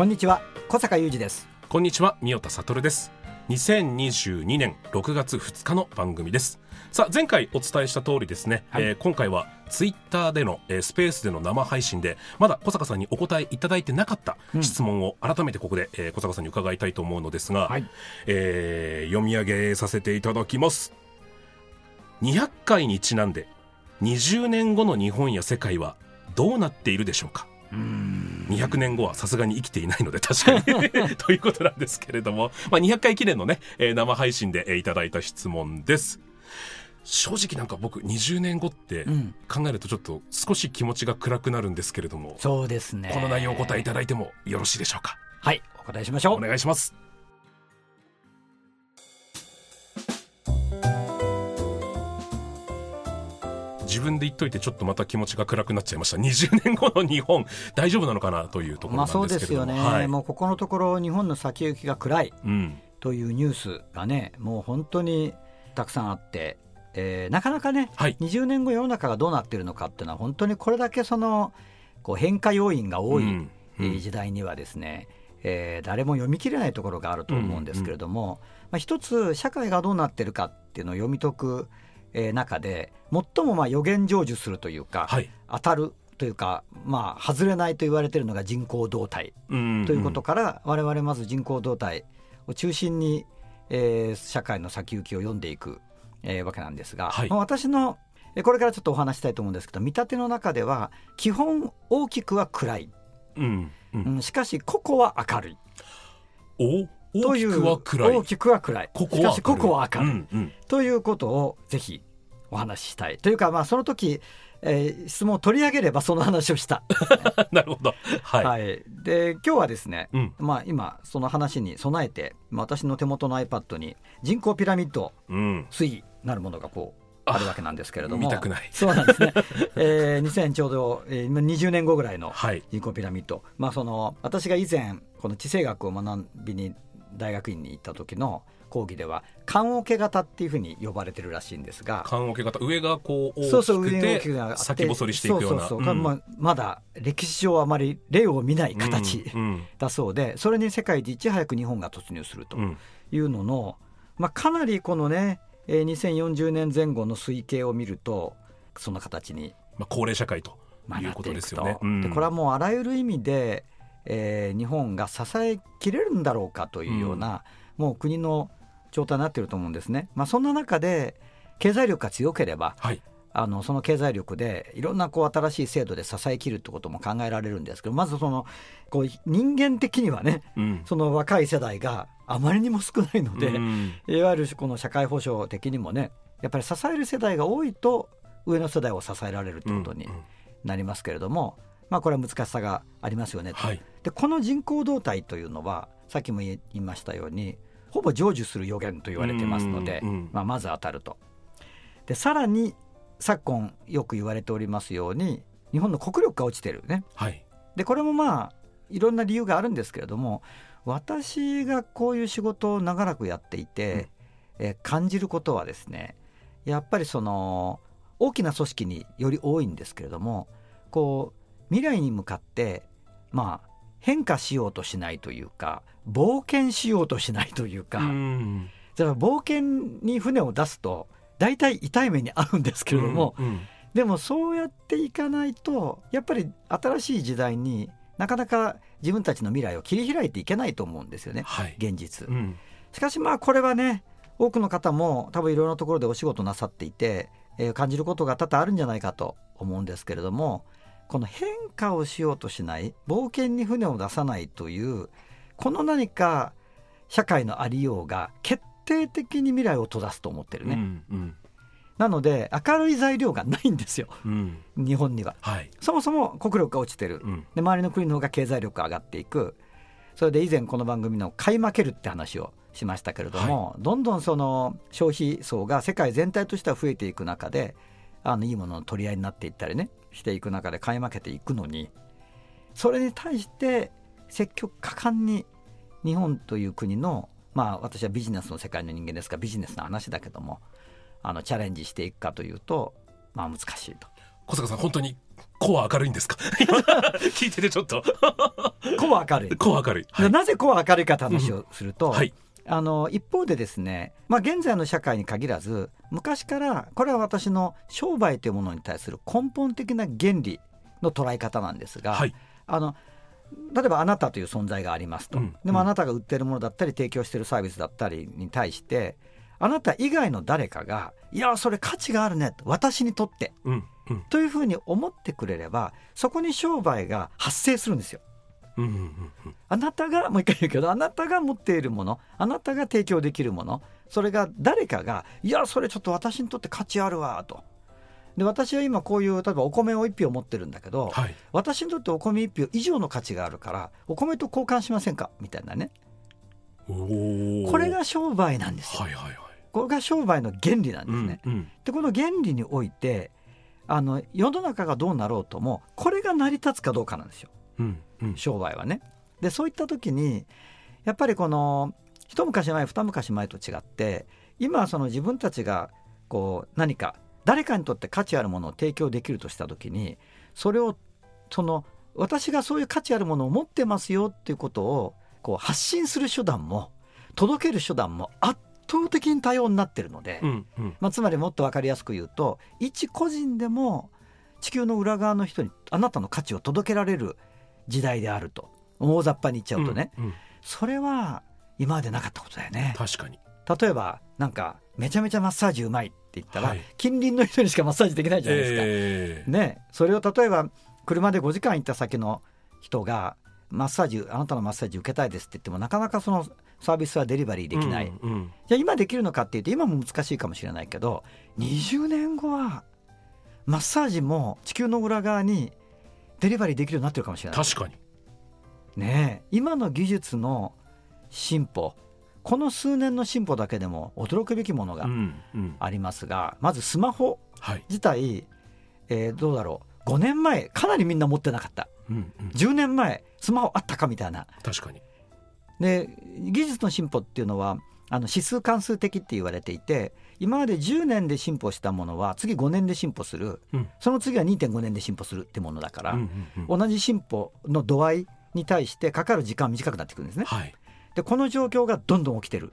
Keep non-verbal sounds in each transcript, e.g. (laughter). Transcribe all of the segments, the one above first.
こんにちは小坂雄二ですこんにちは、三代田悟です。2022年6月2日の番組です。さあ、前回お伝えした通りですね、はいえー今回はツイッターでの、えースペースでの生配信で、まだ小坂さんにお答えいただいてなかった質問を改めてここで、えー小坂さんに伺いたいと思うのですが、はいえー読み上げさせていただきます。200回にちなんで、20年後の日本や世界はどうなっているでしょうか？200年後はさすがに生きていないので (laughs) 確かに。(laughs) ということなんですけれども、まあ、200回記念のね、えー生配信で、えーいただいた質問です。正直なんか僕20年後ってん。考えるとちょっと少し気持ちが暗くなるんですけれども、そうですね。この内容をお答えいただいてもよろしいでしょうか？はいお答えしましょおう願いします自分で言っといてちょっとまた気持ちが暗くなっちゃいました。20年後の日本大丈夫なのかなというところまあそうなんでけれども、ですすよね、はい。もうここのところ日本の先行きが暗いうん。というニュースがねもう本当にたくさんあって、えーなかなかね、はい。20年後世の中がどうなっているのかっていうのは本当にこれだけそのこう変化要因が多い、うん。うん。えー時代にはですね、えー誰も読み切れないところがあると思うんですけれども、まあ、一つ社会がどうなってるかっていうのを読み解く、えー中で最もまあ予言成就するというか、はい。当たるというか、まあ、外れないと言われているのが人口動態うん。ということから、我々まず人口動態を中心に、えー社会の先行きを読んでいく、えーわけなんですが、はい。まあ私のえーこれからちょっとお話したいと思うんですけど見立ての中では基本大きくは暗い、うん。うん。うんしかし個々は明るい。おという大きくは暗い。ここはしかし個々は明るい、うんうん。ということをぜひお話ししたい。というかまあその時、えー質問を取り上げればその話をした、(laughs) なるほど。はい、はい、で今日はですね、うん。まあ、今その話に備えてまあ私の手元の iPad に人口ピラミッドうん。推移なるものがこうあるわけなんですけれども。見たくない。そうなんですね、(laughs) えー、2000ちょうど、えー、今20年後ぐらいのはい。人口ピラミッド、まあ、その私が以前この地政学を学びに大学院に行った時の講義では棺桶型っていうふうに呼ばれてるらしいんですが棺桶型上がこう大きくて先細りしていくようなそうそうそううん。まあまだ歴史上あまり例を見ない形、うんうん。だそうでそれに世界でいち早く日本が突入するとうん。いうのの、まあ、かなりこのね、えー2040年前後の推計を見るとその形にまあ、高齢社会とまあいうことですよね。うん。でこれはもうあらゆる意味で、えー日本が支えきれるんだろうかというような、もう国の状態になっていると思うんですね。まあ、そんな中で経済力が強ければはい。あのその経済力でいろんなこう新しい制度で支えきるってことも考えられるんですけどまずそのこう人間的にはねうん。その若い世代があまりにも少ないので、うん。いわゆるこの社会保障的にもねやっぱり支える世代が多いと上の世代を支えられるってことにうんうん。なりますけれども、まあこれは難しさがありますよねと。はいでこの人口動態というのはさっきも言いましたようにほぼ成就する予言と言われてますので、うんうんまあ、まず当たると。でさらに昨今よく言われておりますように日本の国力が落ちてるね。はいでこれもまあいろんな理由があるんですけれども私がこういう仕事を長らくやっていて、えー感じることはですねやっぱりその大きな組織により多いんですけれどもこう未来に向かってまあ変化しようとしないというか冒険しようとしないというか、うん。だから冒険に船を出すと大体痛い目に遭うんですけれども、うんうん。でもそうやっていかないとやっぱり新しい時代になかなか自分たちの未来を切り開いていけないと思うんですよねはい。現実。う。ん。しかしまあこれはね多くの方も多分いろんなところでお仕事なさっていて、えー感じることが多々あるんじゃないかと思うんですけれどもこの変化をしようとしない冒険に船を出さないというこの何か社会のありようが決定的に未来を閉ざすと思ってるね、うんうん。なので明るい材料がないんですよ。うん。日本には。はい。そもそも国力が落ちてる。うん。で周りの国の方が経済力が上がっていく。それで以前この番組の買い負けるって話をしましたけれども、どんどんその消費層が世界全体としては増えていく中であのいいものの取り合いになっていったりねしていく中で買い負けていくのにそれに対して積極果敢に日本という国のまあ私はビジネスの世界の人間ですからビジネスの話だけどもあのチャレンジしていくかというとまあ難しいと。小坂さん本当にコア明るいんですか？今 (laughs) 聞いててちょっと。(laughs) こう明るい。コア明るい。でなぜこう明るいかって話をすると、はいあの一方でですね、まあ、現在の社会に限らず昔からこれは私の商売というものに対する根本的な原理の捉え方なんですが、はい。あの例えばあなたという存在がありますと、うん。でもあなたが売ってるものだったり提供してるサービスだったりに対してあなた以外の誰かが「いやそれ価値があるね」と私にとって。うん。うん。というふうに思ってくれればそこに商売が発生するんですよ。うんうんうんあなたがもう一回言うけどあなたが持っているものあなたが提供できるものそれが誰かが「いやそれちょっと私にとって価値あるわ」と。で私は今こういう例えばお米を1票持ってるんだけど、はい。私にとってお米1票以上の価値があるからお米と交換しませんか？みたいなね。これが商売なんですよ、はいはいはい。これが商売の原理なんですね。うんうん。でこの原理においてあの世の中がどうなろうともこれが成り立つかどうかなんですよ商売はね。でそういった時にやっぱりこの一昔前二昔前と違って今その自分たちがこう何か誰かにとって価値あるものを提供できるとした時にそれをその私がそういう価値あるものを持ってますよっていうことをこう発信する手段も届ける手段も圧倒的に多様になってるので、うんうんまあ、つまりもっと分かりやすく言うと一個人でも地球の裏側の人にあなたの価値を届けられる時代であると。大雑把に言っちゃうとね、うんうん。それは今までなかったことだよね。確かに。例えばなんかめちゃめちゃマッサージうまいって言ったら、はい。近隣の人にしかマッサージできないじゃないですか、えーね。それを例えば車で5時間行った先の人がマッサージあなたのマッサージ受けたいですって言ってもなかなかそのサービスはデリバリーできない、うんうん。じゃあ今できるのかっていうと今も難しいかもしれないけど20年後はマッサージも地球の裏側にデリバリーできるようになってるかもしれない。確かに。ねえ。今の技術の進歩この数年の進歩だけでも驚くべきものがうんうん。ありますが、まずスマホはい。自体、えーどうだろう。5年前かなりみんな持ってなかった。うんうん。10年前スマホあったかみたいな。確かに。で技術の進歩っていうのはあの指数関数的って言われていて今まで10年で進歩したものは次5年で進歩する、うん。その次は2.5年で進歩するってものだから、うんうんうん。同じ進歩の度合いに対してかかる時間短くなってくるんですね。はい。でこの状況がどんどん起きてる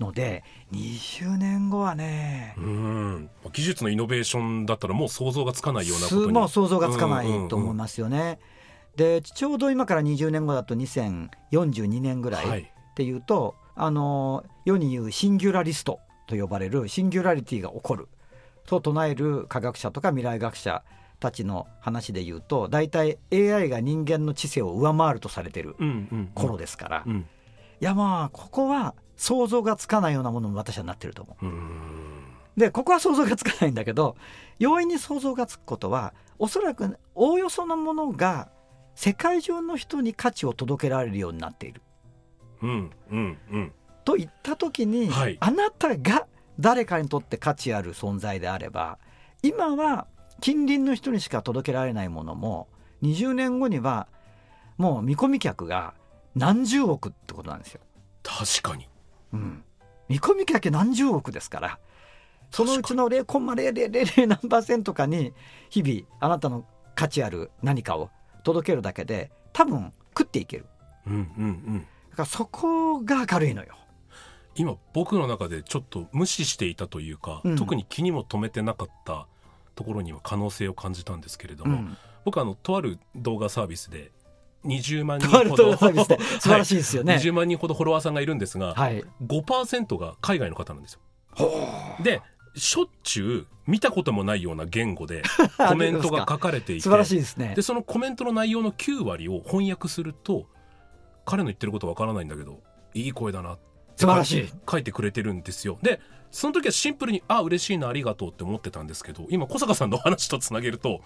ので20年後はねうん。技術のイノベーションだったらもう想像がつかないようなことに。すもう想像がつかないうんうんうん。と思いますよね。でちょうど今から20年後だと2042年ぐらい、はい。っていうとあの世に言うシンギュラリストと呼ばれるシンギュラリティが起こると唱える科学者とか未来学者たちの話で言うと大体 AI が人間の知性を上回るとされてる頃ですから、いうんやまあここは想像がつかないようなものも私はなってると思う。うんでここは想像がつかないんだけど容易に想像がつくことはおそらくおおよそのものが世界中の人に価値を届けられるようになっている。うんうんうん。と言った時に、はい。あなたが誰かにとって価値ある存在であれば今は近隣の人にしか届けられないものも20年後にはもう見込み客が何十億ってことなんですよ。確かに。うん、見込み客何十億ですから。そのうちの0.0000何パーセントかに日々あなたの価値ある何かを届けるだけで多分食っていける。うんうんうん。だからそこが明るいのよ。今僕の中でちょっと無視していたというか、うん特に気にも留めてなかったところには可能性を感じたんですけれども、うん僕あのとある動画サービスで20万人ほど動画サービスで (laughs) 素晴らしいですよね。はい、20万人ほどフォロワーさんがいるんですが、はい、5%が海外の方なんですよ。でしょっちゅう見たこともないような言語で (laughs) コメントが書かれていて素晴らしいですねで。そのコメントの内容の9割を翻訳すると彼の言ってることわからないんだけどいい声だな素晴らしい。書いてくれてるんですよ。でその時はシンプルにあ嬉しいなありがとうって思ってたんですけど今小坂さんのお話とつなげると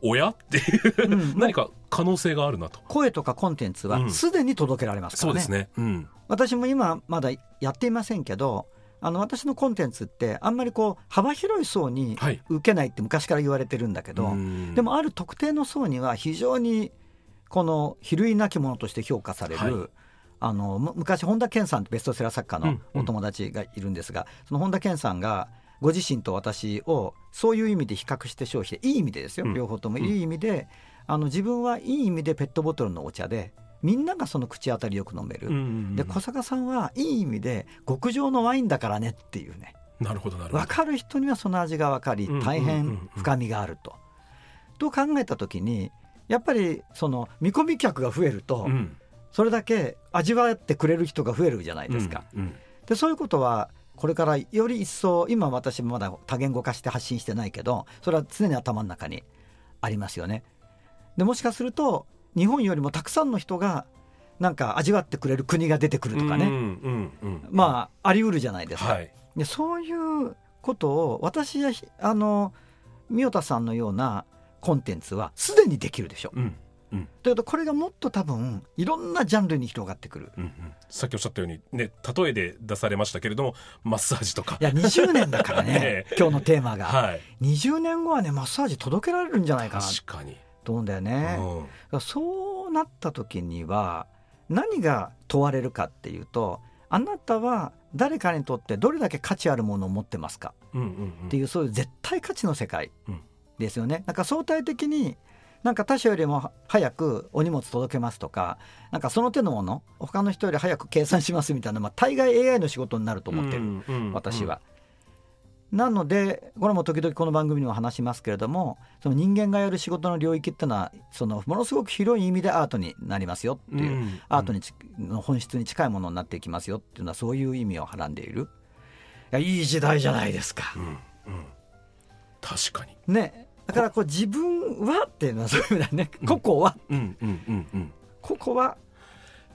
おや？っていう、うん。何か可能性があるなと。声とかコンテンツうん。はすでに届けられますからね,、そうですね。うん。私も今まだやっていませんけどあの私のコンテンツってあんまりこう幅広い層にはい。受けないって昔から言われてるんだけど、うん。でもある特定の層には非常にこの比類なきものとして評価される、はい。あのむ昔本田健さんってベストセラー作家のうんうん。お友達がいるんですが、その本田健さんがご自身と私をそういう意味で比較して消費していい意味でですよ、うん。両方とも。うん。いい意味で、あの自分はいい意味でペットボトルのお茶でみんながその口当たりよく飲める、うんうんうん。で小坂さんはいい意味で極上のワインだからねっていうね。なるほどなるほど。分かる人にはその味が分かりうん大うんうんうん。変深みがあると。と考えた時にやっぱりその見込み客が増えるとうんそれだけ味わってくれる人が増えるじゃないですか。うんうんでそういうことはこれからより一層今私まだ多言語化して発信してないけどそれは常に頭の中にありますよね。でもしかすると日本よりもたくさんの人がなんか味わってくれる国が出てくるとかね、うんうんうんまああり得るじゃないですか。はいでそういうことを私やひあの三代田さんのようなコンテンツはすでにできるでしょ。うんということこれがもっと多分いろんなジャンルに広がってくる。うんうん。さっきおっしゃったようにね例えで出されましたけれどもマッサージとか。いや20年だからね。(laughs) え。今日のテーマが、はい。20年後はねマッサージ届けられるんじゃないかな。確かに。と思うんだよね。うん。そうなった時には何が問われるかっていうとあなたは誰かにとってどれだけ価値あるものを持ってますか？うんうんうん。っていうそういう絶対価値の世界。うんですよね。なんか相対的になんか他者よりも早くお荷物届けますとかなんかその手のもの他の人より早く計算しますみたいな、まあ、大概 AI の仕事になると思ってる、うんうんうん私は。なのでこれも時々この番組にも話しますけれどもその人間がやる仕事の領域っていうのはそのものすごく広い意味でアートになりますよっていう、うんアートにちの本質に近いものになっていきますよっていうのはそういう意味をはらんでいるいやいい時代じゃないですか。うんうん確かにねだからこう自分はっていうのはそういう意味だね。個々は、うんうんうんうん。個々は、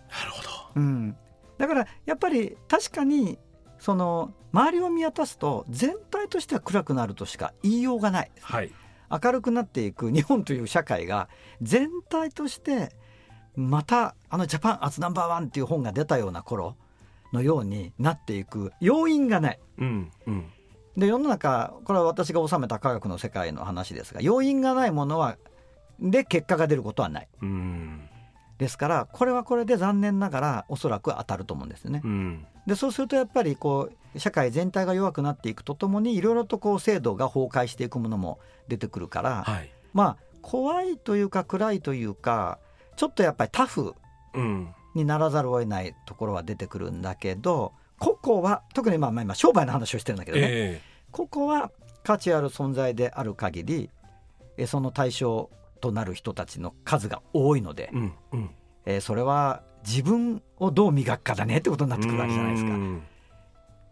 なるほど。うん、だからやっぱり確かにその周りを見渡すと全体としては暗くなるとしか言いようがない。はい。明るくなっていく日本という社会が全体としてまたあの「ジャパンアツナンバーワン」っていう本が出たような頃のようになっていく要因がない。うんうんで世の中これは私が収めた科学の世界の話ですが要因がないものはで結果が出ることはない。うん。ですからこれはこれで残念ながらおそらく当たると思うんですよね。う。ん。でそうするとやっぱりこう社会全体が弱くなっていくとともにいろいろとこう制度が崩壊していくものも出てくるから、はい。まあ怖いというか暗いというかちょっとやっぱりタフうん。にならざるを得ないところは出てくるんだけど個々は特にまあまあ今商売の話をしてるんだけどね、えここは価値ある存在である限りえその対象となる人たちの数が多いのでえ、うんうんえそれは自分をどう磨くかだねってことになってくるわけじゃないですか。うん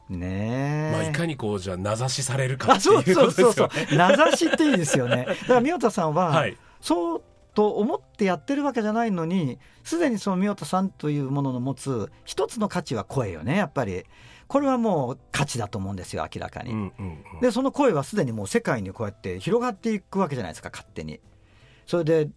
ねえ。まあいかにこうじゃあ名指しされるかあってそうそういうことでそうそうすよね。名指しっていいですよね。だから宮田さんは、はいそうと思ってやってるわけじゃないのにすでにその宮田さんというものの持つ一つの価値は声よねやっぱり。これはもう価値だと思うんですよ明らかに。うんうんうん。でその声はすでにもう世界にこうやって広がっていくわけじゃないですか勝手に。それで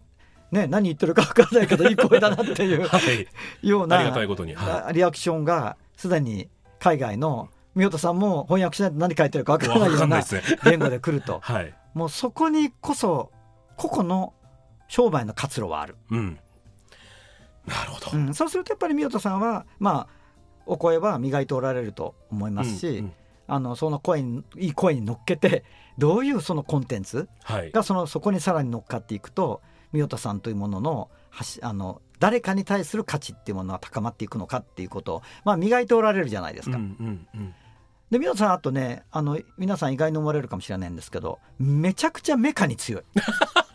ね何言ってるか分からないけどいい声だなっていう (laughs) はい。ようなありがたいことに。はあリアクションがすでに海外の宮田さんも翻訳しないと何書いてるか分いからないような言語で来ると。(laughs) はい。もうそこにこそ個々の商売の活路はある、うん。なるほど。うん、そうするとやっぱり宮田さんはまあお声は磨いておられると思いますし、うんうん。あのその声にいい声に乗っけてどういうそのコンテンツはい。がそのそこにさらに乗っかっていくと宮田さんというもののはしあの誰かに対する価値っていうものは高まっていくのかっていうことを、まあ、磨いておられるじゃないですか。うんうんうん。で宮田さんあとねあの皆さん意外に思われるかもしれないんですけどめちゃくちゃメカに強い (laughs)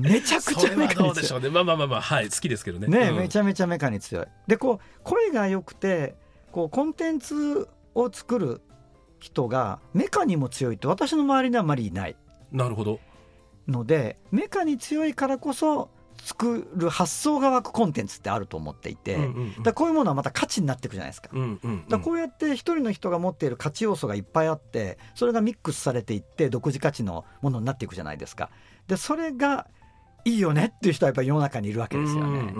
めちゃくちゃメカに強い。どうでしょうね。まあまあまあまあはい好きですけどね。ね、うん。めちゃめちゃメカに強い。でこう声が良くてこうコンテンツを作る人がメカにも強いって私の周りにはあまりいない。なるほど。のでメカに強いからこそ作る発想が湧くコンテンツってあると思っていて、うんうんうん。だこういうものはまた価値になっていくじゃないですか。うんうんうん。だこうやって一人の人が持っている価値要素がいっぱいあってそれがミックスされていって独自価値のものになっていくじゃないですか。でそれがいいよねっていう人はやっぱり世の中にいるわけですよね。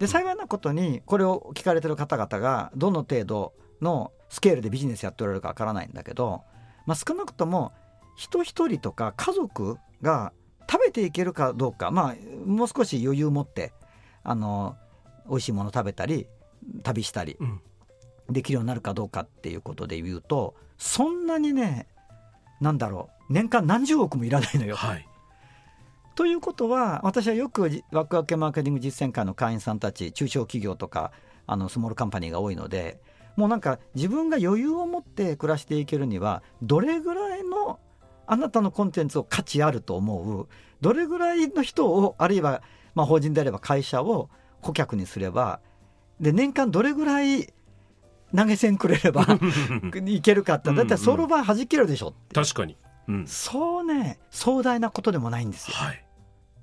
で幸いなことにこれを聞かれてる方々がどの程度のスケールでビジネスやっておられるかわからないんだけど、まあ、少なくとも人一人とか家族が食べていけるかどうか、まあ、もう少し余裕を持ってあの美味しいもの食べたり旅したりうんできるようになるかどうかっていうことで言うとそんなにねなんだろう年間何十億もいらないのよ。はいということは私はよくじワクワクマーケティング実践会の会員さんたち中小企業とかあのスモールカンパニーが多いのでもうなんか自分が余裕を持って暮らしていけるにはどれぐらいのあなたのコンテンツを価値あると思うどれぐらいの人をあるいはまあ法人であれば会社を顧客にすればで年間どれぐらい投げ銭くれれば (laughs) いけるかってだってその場合弾けるでしょって。確かに。うん。そうね壮大なことでもないんですよ。はい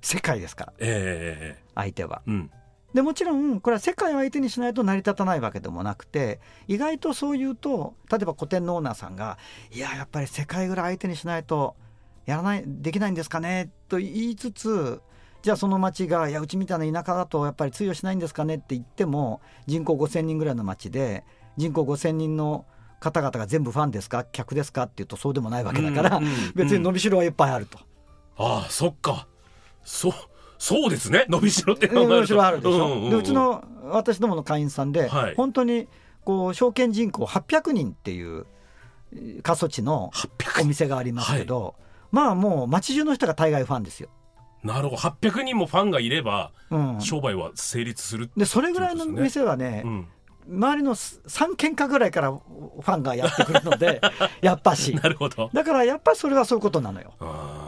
世界ですから。ええ相手は。うん。でもちろんこれは世界を相手にしないと成り立たないわけでもなくて意外とそう言うと例えば古典のオーナーさんが「いややっぱり世界ぐらい相手にしないとやらないできないんですかね」と言いつつじゃあその町が「いやうちみたいな田舎だとやっぱり通用しないんですかね」って言っても人口5,000人ぐらいの町で人口5,000人の方々が全部ファンですか客ですかっていうとそうでもないわけだから、別に伸びしろはいっぱいあると。ああそっかそうそうですね。伸びしろって考えると。伸びしろあるでしょ、んんん。でうちの私どもの会員さんで、はい。本当にこう証券人口800人っていうえー過疎地の800お店がありますけど、まあもう街中の人が大概ファンですよ。なるほど。800人もファンがいればうん、商売は成立する、でそれぐらいの店はね、うん、周りの3軒下ぐらいからファンがやってくるので (laughs) やっぱし。なるほど。だからやっぱりそれはそういうことなのよ。あー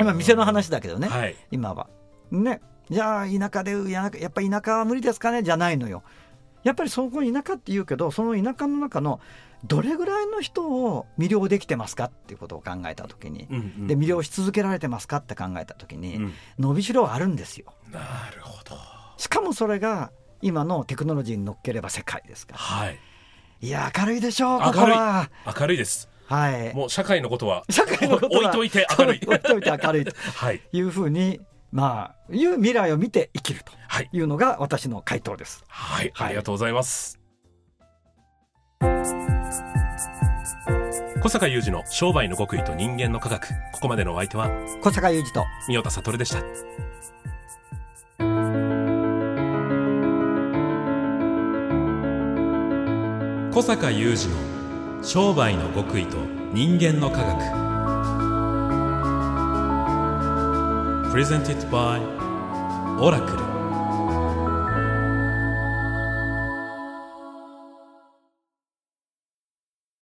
今店の話だけどね、はい今は。ねじゃあ田舎でややっぱ田舎は無理ですかね？じゃないのよ。やっぱりそこ田舎って言うけどその田舎の中のどれぐらいの人を魅了できてますかっていうことを考えた時に、うんうんで魅了し続けられてますかって考えた時に、うん伸びしろはあるんですよ。なるほどしかもそれが今のテクノロジーに乗っければ世界ですから。はいいや明るいでしょうここ明るいは。明るいですはい。もう社会のことは社会のことは置いといて明るい。置いといて明るいと。(laughs) はい。いうふうにまあいう未来を見て生きるとはい。いうのが私の回答です。はい、はい。ありがとうございます。小坂雄二の商売の極意と人間の科学。ここまでのお相手は小坂雄二と三代田悟でした。小坂雄二の商売の極意と人間の科学。プレゼンティットバイオラクル